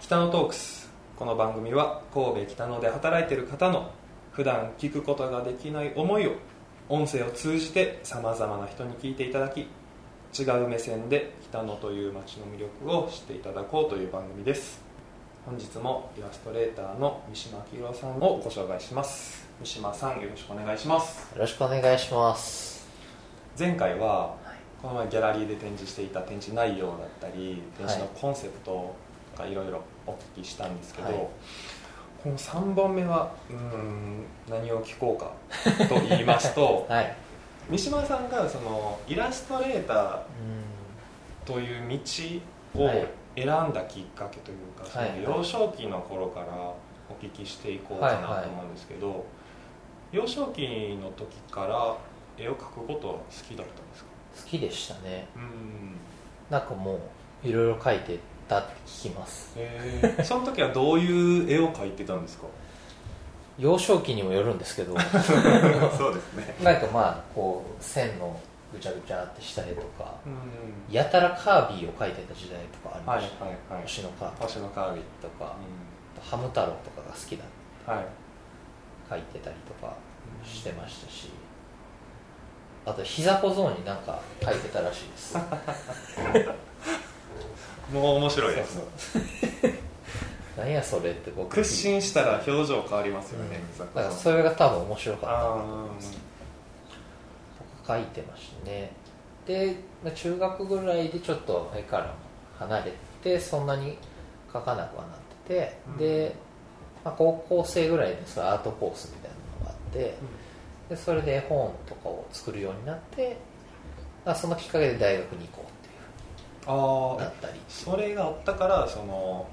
北野トークス。この番組は神戸北野で働いている方の普段聞くことができない思いを音声を通じてさまざまな人に聞いていただき違う目線で北野という街の魅力を知っていただこうという番組です。本日もイラストレーターの三島明宏さんをご紹介します。三島さんよろしくお願いします。よろしくお願いします。前回はこの前ギャラリーで展示していた展示内容だったり展示のコンセプトとかいろいろお聞きしたんですけど、はい。この3本目はうーん何を聞こうかと言いますと はい。三島さんがそのイラストレーターうという道をはい。選んだきっかけというか、そのはい。幼少期の頃からお聞きしていこうかなと思うんですけど、幼少期の時から絵を描くことは好きだったんですか？ん好きでしたね。うん。なんかもういろいろ描いてたって聞きます。へー。その時はどういう絵を描いてたんですか？幼少期にもよるんですけど。そうですね。なんかまあこう線のぐちゃぐちゃってした絵とか。うん。やたらカービィを描いてた時代とかありはいました、はいはい星のカービィ。星のカービィとか、ハム太郎とかが好きだはい。描いてたりとかしてましたし。あと膝小僧になんか描いてたらしいです もう面白いです。そう 何やそれって僕。屈伸したら表情変わりますよね、うん。だからそれが多分面白かったあとか書いてましたね。でまあ中学ぐらいでちょっと絵からも離れてそんなに描かなくはなってて、うん。で、まあ、高校生ぐらいでそれアートコースみたいなのがあってでそれで絵本とかを作るようになって、まあ、そのきっかけで大学に行こうっていうああなったり、それがあったからその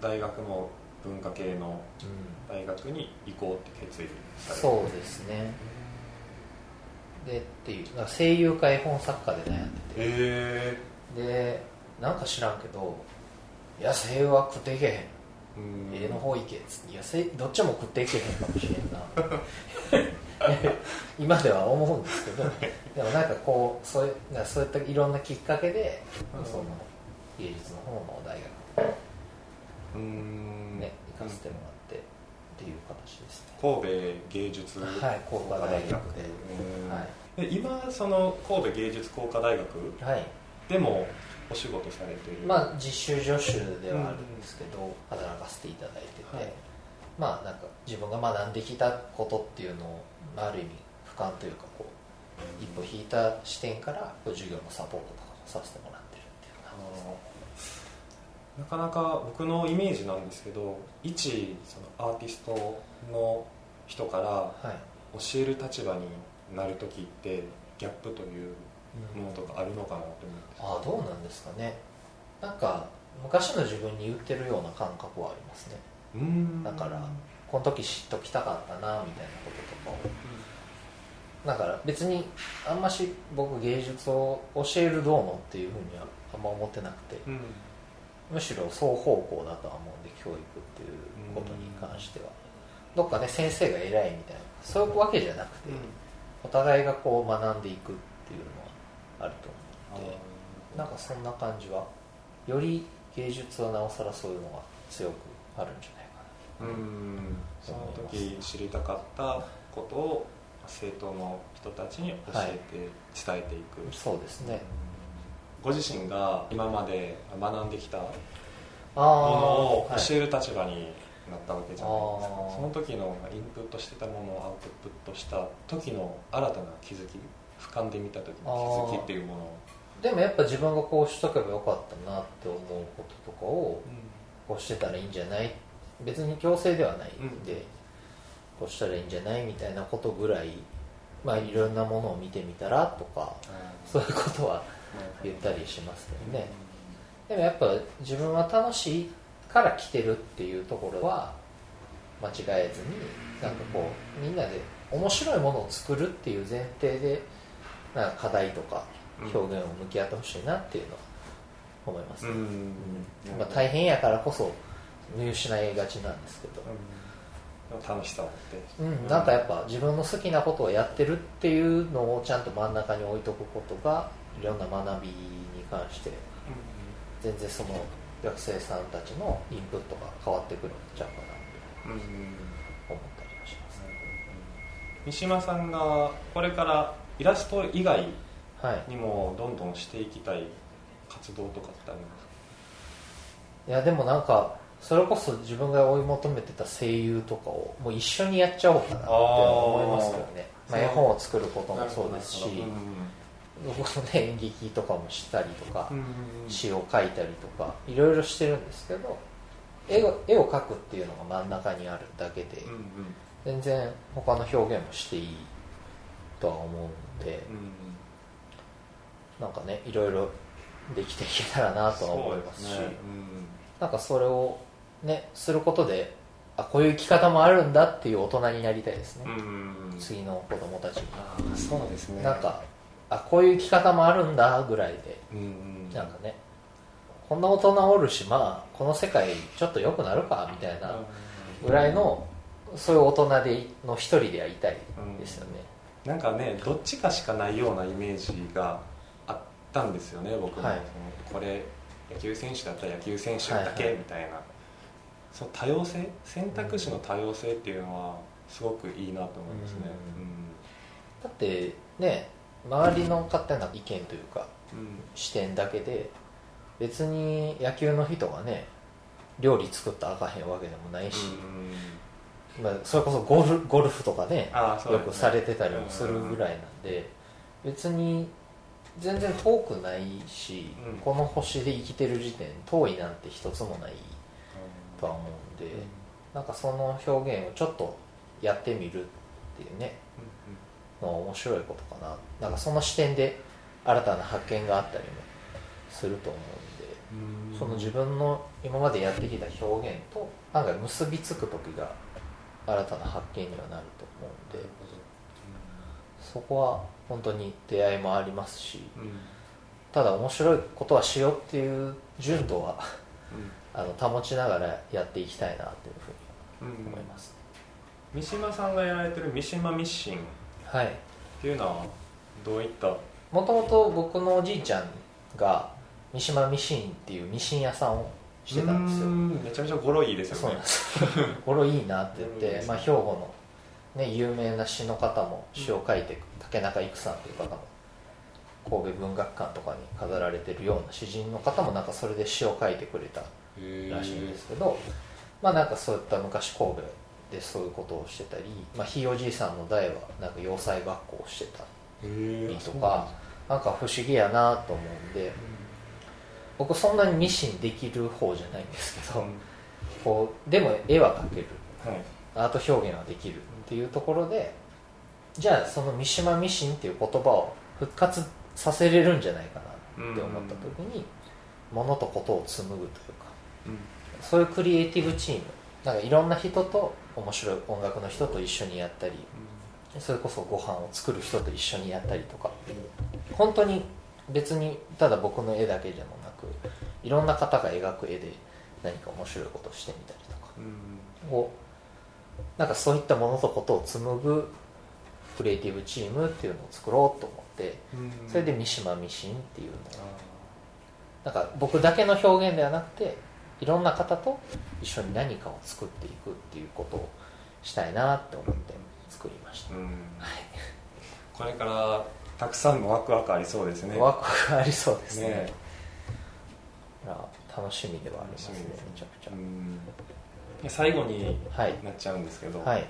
大学の文化系のう大学に行こうって決意ん、された。そうですね。でっていう声優か絵本作家で悩んでて。へえでなんか知らんけど「いや声優は食っていけへん。うん。絵の方行け」っつって「いやせどっちも食っていけへんかもしれんな」今では思うんですけどでもなんかこうそういそういったいろんなきっかけでうんその芸術の方の大学うん。にね行かせてもらってっていう形ですね。神戸芸術はい工科大学で。うんはで今その神戸芸術工科大学い、はい、でもお仕事されてる。まあ実習助手ではあるんですけど、働かせていただいてて、はいまあなんか自分が学んできたことっていうのをまあある意味俯瞰というかこう一歩引いた視点から授業のサポートとかもさせてもらってるっていう感じですね。なかなか僕のイメージなんですけど一そのアーティストの人からはい、教える立場になる時ってギャップというものとかあるのかなと思って。ああどうなんですかね。なんか昔の自分に言ってるような感覚はありますね。うんだからこの時知っときたかったなみたいなこととかを。だから別にあんまし僕芸術を教えるどうのっていうふうにはあんま思ってなくてうん。むしろ双方向だとは思うんで教育っていうことに関しては。どっかね先生が偉いみたいなそういうわけじゃなくてお互いがこう学んでいくっていうのはあると思うのでなんかそんな感じはより芸術はなおさらそういうのが強くあるんじゃないかな。うん。その時知りたかったことを生徒の人たちに教えて伝えていく、そうですね。ご自身が今まで学んできたもあのを教える立場になったわけじゃないですか、あー。その時のインプットしてたものをアウトプットした時の新たな気づき俯瞰で見た時の気づきっていうものを、でもやっぱ自分がこうしとけばよかったなって思うこととかをこうしてたらいいんじゃない？別に強制ではないんで、うん。こうしたらいいんじゃない？みたいなことぐらいまあいろんなものを見てみたらとかそういうことは言ったりしますけどね、でもやっぱ自分は楽しいから来てるっていうところは間違えずになんかこうみんなで面白いものを作るっていう前提でなんか課題とか表現を向き合ってほしいなっていうのは思います。ね、うん。うん。まあ、大変やからこそ見失いがちなんですけど、楽しさを持って、うん、なんかやっぱ自分の好きなことをやってるっていうのをちゃんと真ん中に置いとくことがいろんな学びに関して全然その学生さんたちのインプットが変わってくるんちゃうかなうん。と思ったりもします。ね三島さんがこれからイラスト以外はい。にもどんどんしていきたい活動とかってあります？かいやでもなんかそれこそ自分が追い求めてた声優とかをもう一緒にやっちゃおうかなって思いますけどね。まあ、絵本を作ることもそうですし僕もね演劇とかもしたりとか、うん詩を書いたりとかいろいろしてるんですけど絵を絵を描くっていうのが真ん中にあるだけで、全然他の表現もしていいとは思うんで、うん。なんかねいろいろできていけたらなとは思いますしなんかそれをねすることであこういう生き方もあるんだっていう大人になりたいですね、次の子供たちに、あーそうですね。なんかあこういう生き方もあるんだぐらいでうんうんなんかねこんな大人おるしまあこの世界ちょっと良くなるかみたいなぐらいのそういう大人での一人でやりたいですよね、なんかねどっちかしかないようなイメージがあったんですよね僕も、はい。これ野球選手だったら野球選手だけはいはい。みたいな、その多様性選択肢の多様性っていうのはすごくいいなと思いますね。だってね周りの勝手な意見というかうん。うん視点だけで別に野球の人がね料理作ったらあかへんわけでもないし、まあ、それこそゴルゴルフとかねね。よくされてたりもするぐらいなんで別に全然遠くないし、うん。この星で生きてる時点遠いなんて一つもないとは思うんで、なんかその表現をちょっとやってみるっていうねのは面白いことかな。なんかその視点で新たな発見があったりもすると思うんで、うん。その自分の今までやってきた表現となんか結びつく時が新たな発見にはなると思うんでそこは本当に出会いもありますしうん。ただ面白いことはしようっていう純度はうん。あの保ちながらやっていきたいなというふううんに思います、三島さんがやられてる三島ミッシン。っはい。ていうのはどういった？もともと僕のおじいちゃんが三島ミシンっていうミシン屋さんをしてたんですよ。うんめちゃめちゃ語呂いいですよね。そうなんです。これいいなって言って、まあ、兵庫の、ね、有名な詩の方も詩を書いて竹中育さんという方も神戸文学館とかに飾られてるような詩人の方もなんかそれで詩を書いてくれたらしいんですけど、まあなんかそういった昔神戸でそういうことをしてたり、まあ、ひいおじいさんの代はなんか洋裁学校をしてたりとかなんか不思議やなと思うんで僕そんなにミシンできる方じゃないんですけど、こうでも絵は描ける。はいアート表現はできるっていうところでじゃあその三島ミシンっていう言葉を復活させれるんじゃないかなって思った時に物とことを紡ぐというかそういうクリエイティブチームなんかいろんな人と面白い音楽の人と一緒にやったりそれこそご飯を作る人と一緒にやったりとか本当に別にただ僕の絵だけでもなくいろんな方が描く絵で何か面白いことをしてみたりとかをなんかそういったものとことを紡ぐクリエイティブチームっていうのを作ろうと思ってそれで三島ミシンっていうのをなんか僕だけの表現ではなくていろんな方と一緒に何かを作っていくっていうことをしたいなって思って作りました、うん。はい。これからたくさんのワクワクありそうですね。ワクワクありそうですね。ね楽しみではありますねめちゃくちうん。で最後にはい。なっちゃうんですけど、はい。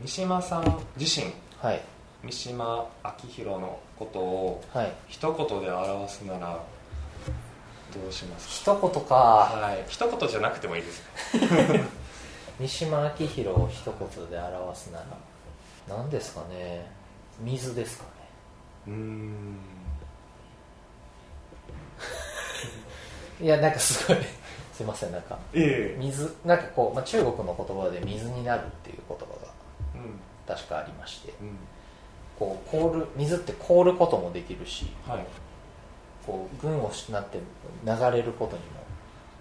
三島さん自身はい。三島明宏のことをはい。一言で表すならどうします一言か。かはい。一言じゃなくてもいいです。三島明宏を一言で表すなら何ですかね？水ですかね。うん。いやなんかすごいすいません？なんかええ。水なんかこう、まあ、中国の言葉で水になるっていう言葉うん。が確かありましてうん。こう凍る水って凍ることもできるしはい。こう群をなって流れることにも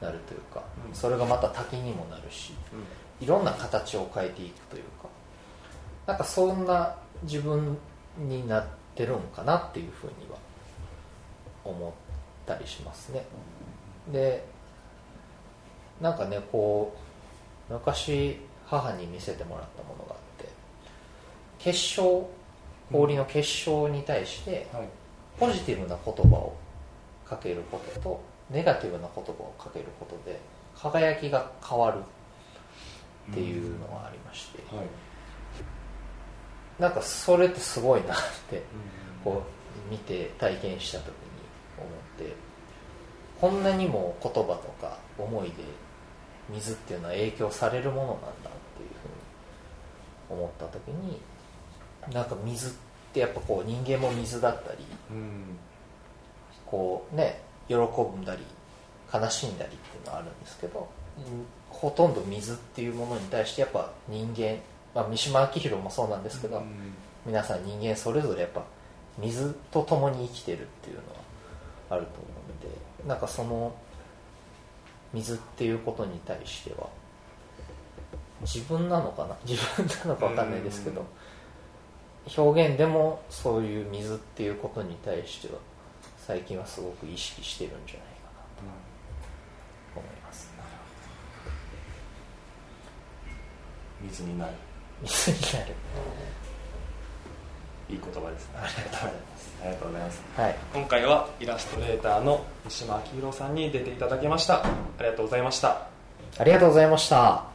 なるというか、うん。それがまた滝にもなるしいろんな形を変えていくというかなんかそんな自分になってるんかなっていうふうには思ったりしますね。でなんかねこう昔母に見せてもらったものがあって結晶氷の結晶に対してはい。ポジティブな言葉をかけることとネガティブな言葉をかけることで輝きが変わるっていうのがありまして、はい。なんかそれってすごいなってこう見て体験した時に思ってこんなにも言葉とか思いで水っていうのは影響されるものなんだっていうふうに思った時になんか水ってやっぱこう人間も水だったりうんこうね喜んだり悲しんだりっていうのはあるんですけど、ほとんど水っていうものに対してやっぱ人間、まあ、三島明宏もそうなんですけど、皆さん人間それぞれやっぱ水と共に生きてるっていうのはあると思うのでなんかその水っていうことに対しては自分なのかな？自分なのか分かんないですけど表現でもそういう水っていうことに対しては最近はすごく意識してるんじゃないかなと思います。水になる。水になるいい言葉ですね。ありがとうござい。ますありがとうございます。はい。今回はイラストレーターの三島明宏さんに出ていただきました。ありがとうございました。ありがとうございました